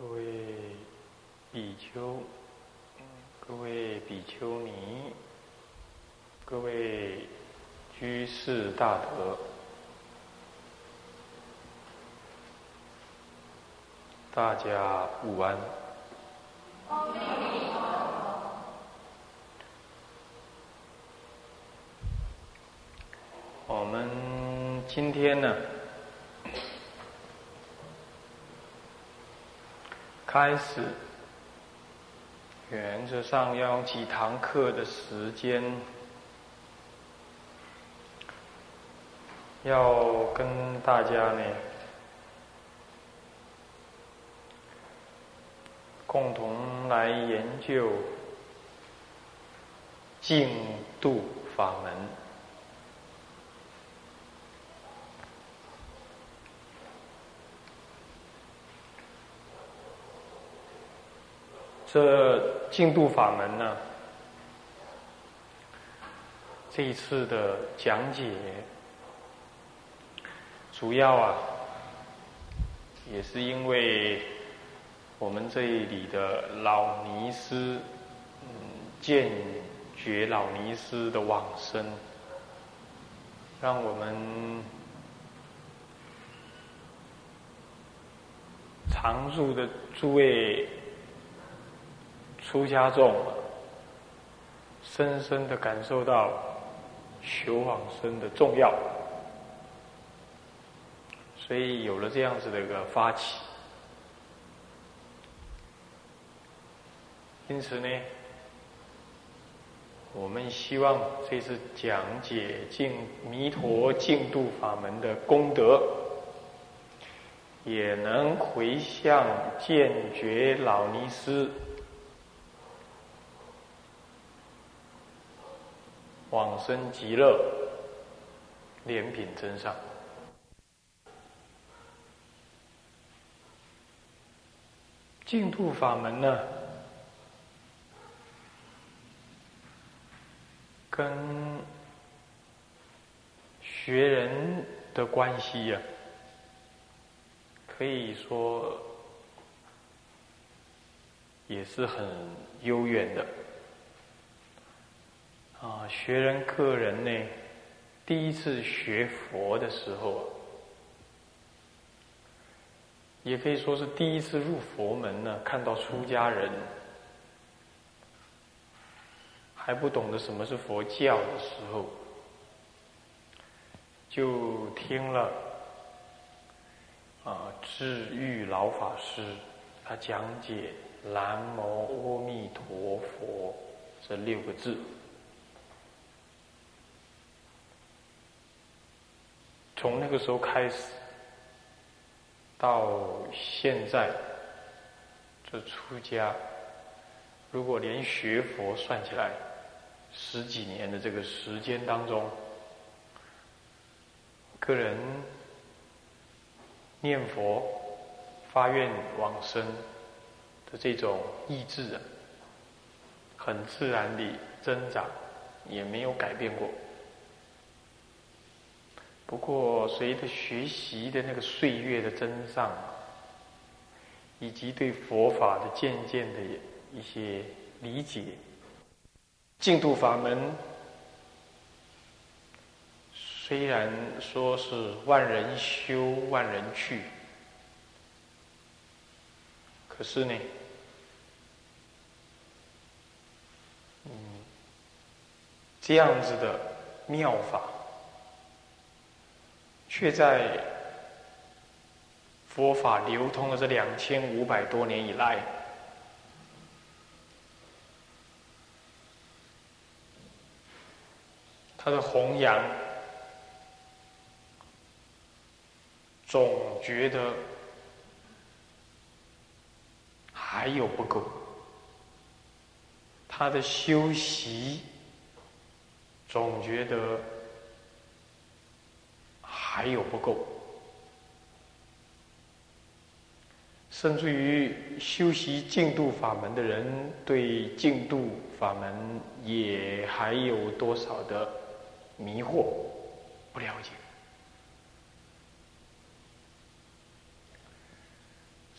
各位比丘、各位比丘尼、各位居士大德，大家午安。我们今天呢？开始，原则上要用几堂课的时间，要跟大家呢共同来研究净度法门。这净度法门呢？这一次的讲解，主要啊，也是因为我们这里的老尼师，嗯，见觉老尼师的往生，让我们常住的诸位。出家众深深的感受到求往生的重要，所以有了这样子的一个发起。因此呢，我们希望这次讲解净弥陀净度法门的功德，也能回向见觉老尼师。生极乐，莲品真上。净土法门呢，跟学人的关系呀，可以说也是很悠远的。啊，学人个人呢，第一次学佛的时候，也可以说是第一次入佛门呢，看到出家人还不懂得什么是佛教的时候，就听了啊，智玉老法师他讲解“南无阿弥陀佛”这六个字。从那个时候开始，到现在，这出家，如果连学佛算起来，十几年的这个时间当中，个人念佛、发愿往生的这种意志啊，很自然的增长，也没有改变过。不过，随着学习的那个岁月的增上，以及对佛法的渐渐的一些理解，净土法门虽然说是万人修万人去，可是呢，嗯，这样子的妙法。却在佛法流通的这两千五百多年以来，他的弘扬总觉得还有不够，他的修习总觉得。还有不够，甚至于修习净度法门的人，对净度法门也还有多少的迷惑，不了解。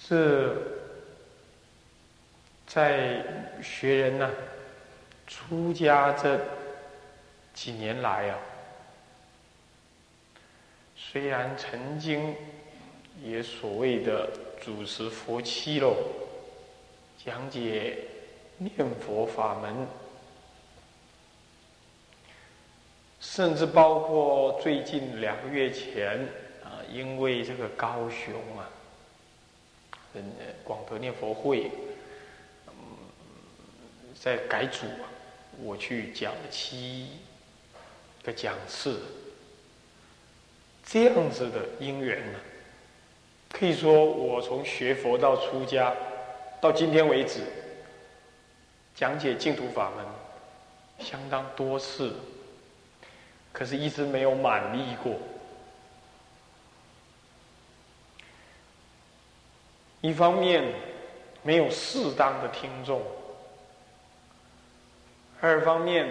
这在学人呢，出家这几年来啊，虽然曾经也所谓的主持佛七喽，讲解念佛法门，甚至包括最近两个月前啊，因为这个高雄啊，嗯，广德念佛会。在改组啊，我去讲了七个讲次，这样子的因缘呢，可以说我从学佛到出家，到今天为止，讲解净土法门相当多次，可是一直没有满意过。一方面没有适当的听众。二方面，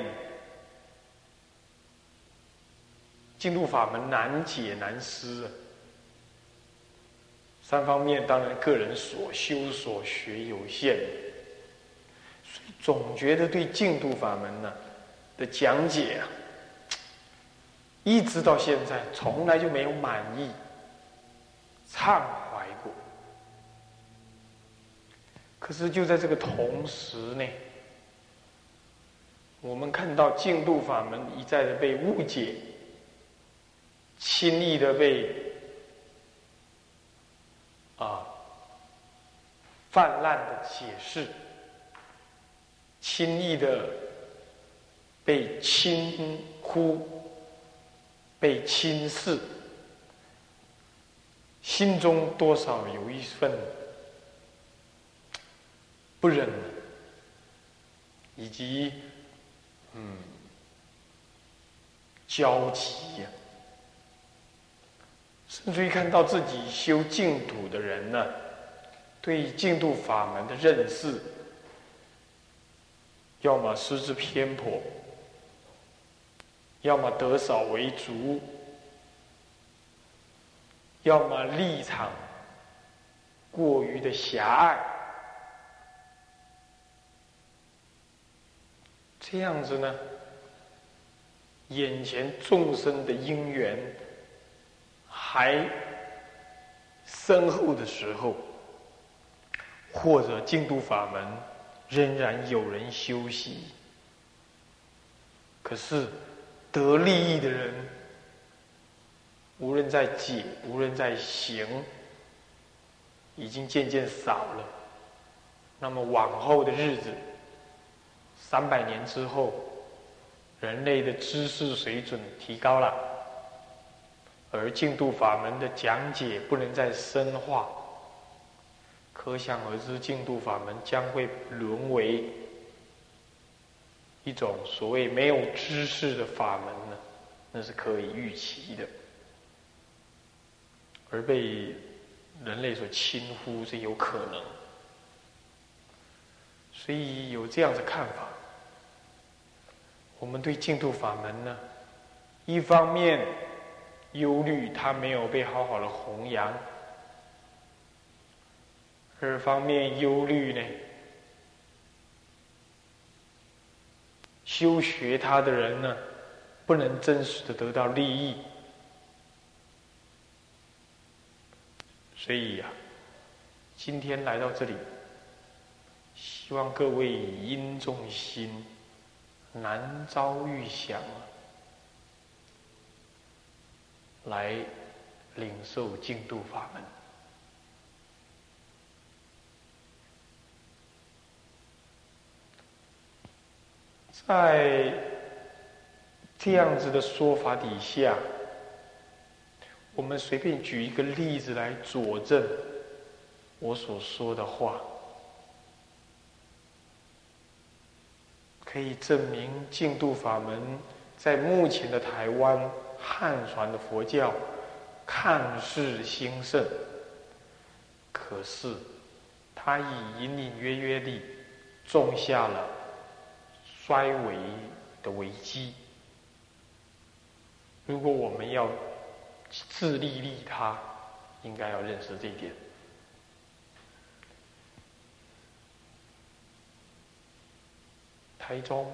进入法门难解难思；三方面，当然个人所修所学有限，所以总觉得对净土法门呢的讲解啊，一直到现在从来就没有满意、畅怀过。可是就在这个同时呢。我们看到净土法门一再的被误解，轻易的被啊泛滥的解释，轻易的被轻忽、被轻视，心中多少有一份不忍，以及。嗯，焦急呀，甚至于看到自己修净土的人呢，对净土法门的认识，要么失之偏颇，要么得少为足，要么立场过于的狭隘。这样子呢，眼前众生的因缘还深厚的时候，或者净土法门仍然有人修习，可是得利益的人，无论在解，无论在行，已经渐渐少了。那么往后的日子。三百年之后，人类的知识水准提高了，而净土法门的讲解不能再深化，可想而知，净土法门将会沦为一种所谓没有知识的法门呢？那是可以预期的，而被人类所轻忽是有可能，所以有这样的看法。我们对净土法门呢，一方面忧虑它没有被好好的弘扬，二方面忧虑呢，修学它的人呢，不能真实的得到利益，所以呀，今天来到这里，希望各位因重心。难遭遇想啊！来领受净土法门，在这样子的说法底下，我们随便举一个例子来佐证我所说的话。可以证明净土法门在目前的台湾汉传的佛教看似兴盛，可是它已隐隐约约地种下了衰微的危机。如果我们要自利利他，应该要认识这一点。台中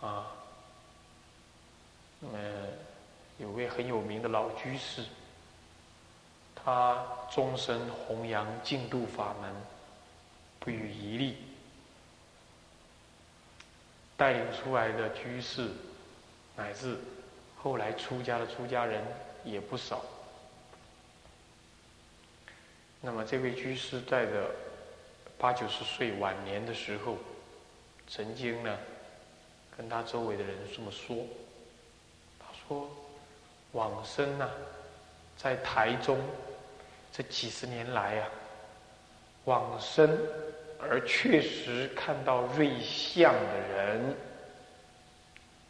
啊，那么有位很有名的老居士，他终身弘扬净土法门，不遗余力，带领出来的居士，乃至后来出家的出家人也不少。那么这位居士在的八九十岁晚年的时候，曾经呢，跟他周围的人这么说：“说，往生呐，在台中这几十年来呀，往生而确实看到瑞相的人，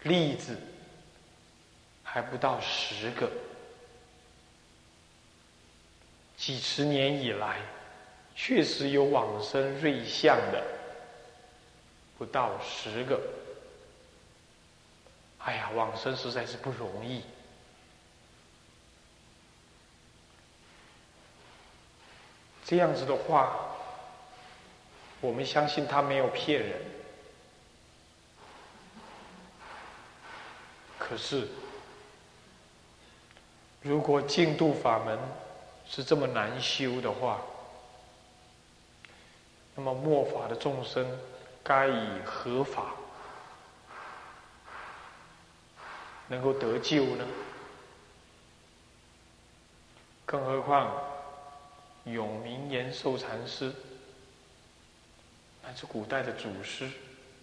例子还不到十个。”几十年以来，确实有往生瑞相的不到十个。哎呀，往生实在是不容易。这样子的话，我们相信他没有骗人。可是，如果净度法门，是这么难修的话，那么末法的众生该以何法能够得救呢？更何况永明延寿禅师，乃至古代的祖师，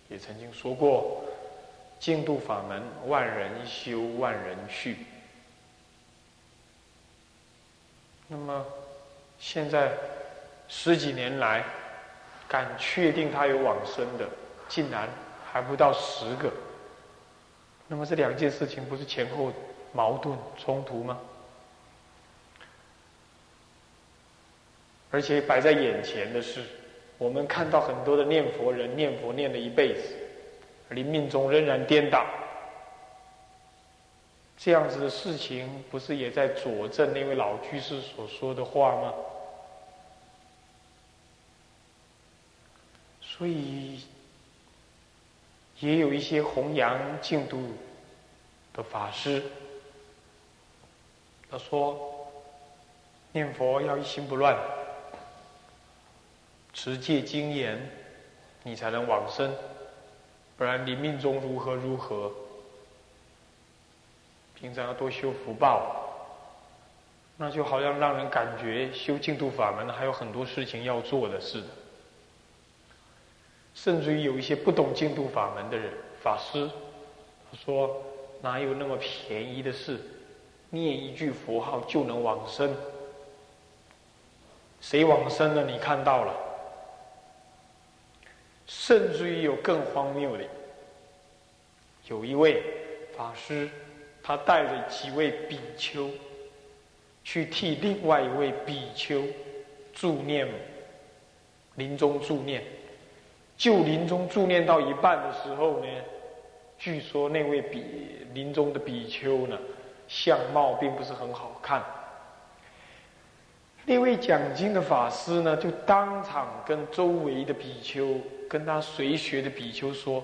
也曾经说过：净土法门，万人修，万人去。那么，现在十几年来，敢确定他有往生的，竟然还不到十个。那么这两件事情不是前后矛盾冲突吗？而且摆在眼前的是，我们看到很多的念佛人念佛念了一辈子，临命中仍然颠倒。这样子的事情，不是也在佐证那位老居士所说的话吗？所以，也有一些弘扬净土的法师，他说：念佛要一心不乱，持戒精严，你才能往生，不然你命中如何如何。平常要多修福报，那就好像让人感觉修净土法门还有很多事情要做的似的。甚至于有一些不懂净土法门的人，法师，他说哪有那么便宜的事？念一句佛号就能往生？谁往生了？你看到了？甚至于有更荒谬的，有一位法师。他带着几位比丘，去替另外一位比丘助念，临终助念。就临终助念到一半的时候呢，据说那位比临终的比丘呢，相貌并不是很好看。那位讲经的法师呢，就当场跟周围的比丘、跟他随学的比丘说：“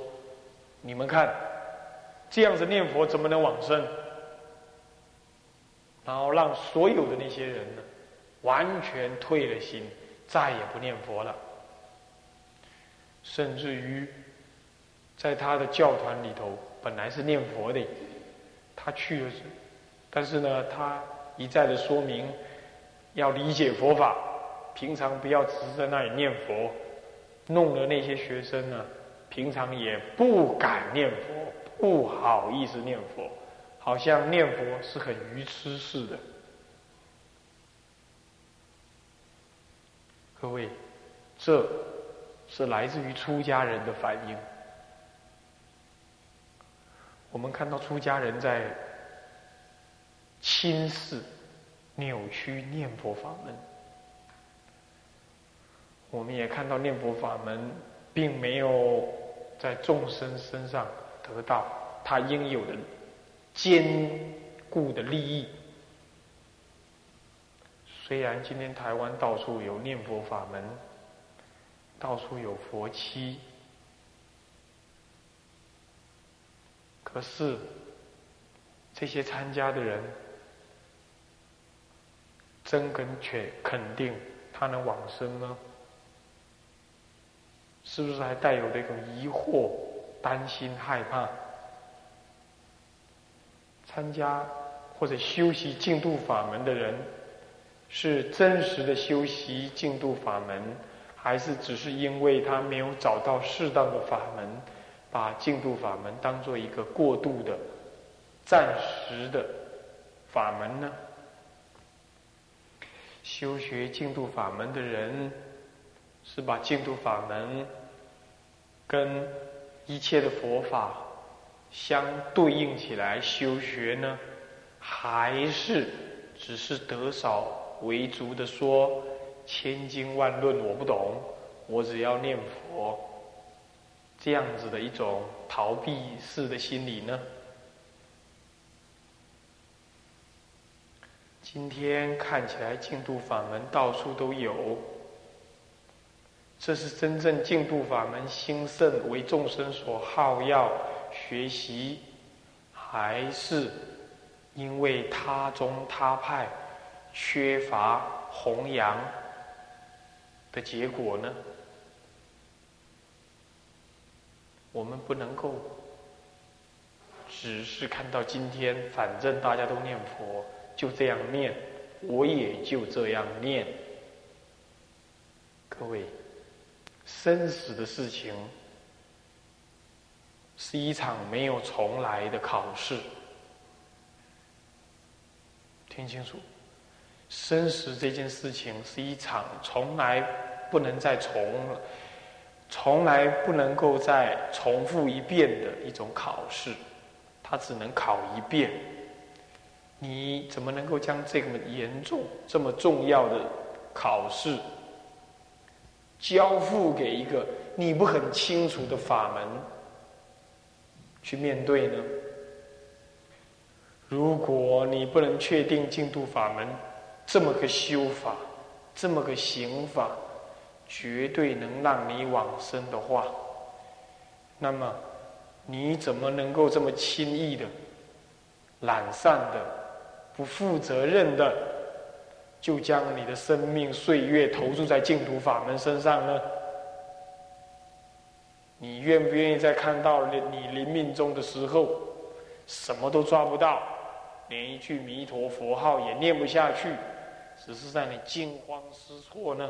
你们看。”这样子念佛怎么能往生？然后让所有的那些人呢，完全退了心，再也不念佛了。甚至于，在他的教团里头，本来是念佛的，他去了，但是呢，他一再的说明，要理解佛法，平常不要只是在那里念佛，弄得那些学生呢，平常也不敢念佛。不好意思念佛，好像念佛是很愚痴似的。各位，这是来自于出家人的反应。我们看到出家人在轻视、扭曲念佛法门，我们也看到念佛法门并没有在众生身上。得到他应有的坚固的利益。虽然今天台湾到处有念佛法门，到处有佛七，可是这些参加的人，真跟确肯定他能往生吗？是不是还带有那种疑惑、担心、害怕？参加或者修习净土法门的人，是真实的修习净土法门，还是只是因为他没有找到适当的法门，把净土法门当做一个过渡的、暂时的法门呢？修学净土法门的人，是把净土法门跟一切的佛法。相对应起来修学呢，还是只是得少为足的说千经万论我不懂，我只要念佛，这样子的一种逃避式的心理呢？今天看起来净土法门到处都有，这是真正净土法门兴盛为众生所好要。学习，还是因为他宗他派缺乏弘扬的结果呢？我们不能够只是看到今天，反正大家都念佛，就这样念，我也就这样念。各位，生死的事情。是一场没有重来的考试，听清楚，生死这件事情是一场从来不能再重，从来不能够再重复一遍的一种考试，它只能考一遍。你怎么能够将这么严重、这么重要的考试交付给一个你不很清楚的法门？去面对呢？如果你不能确定净土法门这么个修法，这么个行法，绝对能让你往生的话，那么你怎么能够这么轻易的、懒散的、不负责任的，就将你的生命岁月投注在净土法门身上呢？你愿不愿意在看到你临命终的时候，什么都抓不到，连一句弥陀佛号也念不下去，只是在你惊慌失措呢？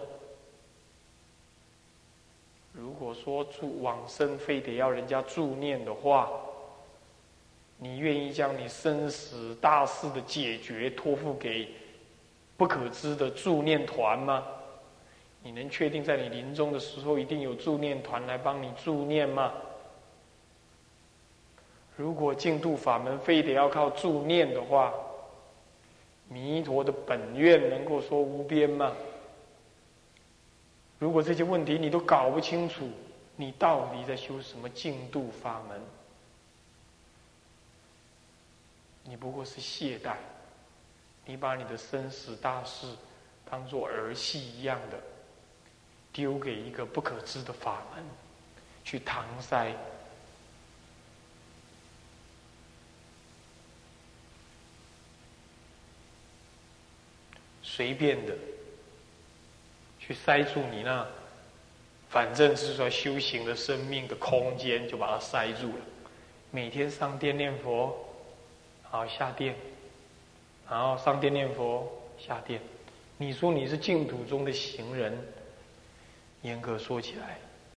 如果说助往生非得要人家助念的话，你愿意将你生死大事的解决托付给不可知的助念团吗？你能确定在你临终的时候一定有助念团来帮你助念吗？如果净土法门非得要靠助念的话，弥陀的本愿能够说无边吗？如果这些问题你都搞不清楚，你到底在修什么净度法门？你不过是懈怠，你把你的生死大事当做儿戏一样的。丢给一个不可知的法门去搪塞，随便的去塞住你那，反正是说修行的生命的空间，就把它塞住了。每天上殿念佛，好下殿，然后上殿念佛，下殿。你说你是净土中的行人？严格说起来，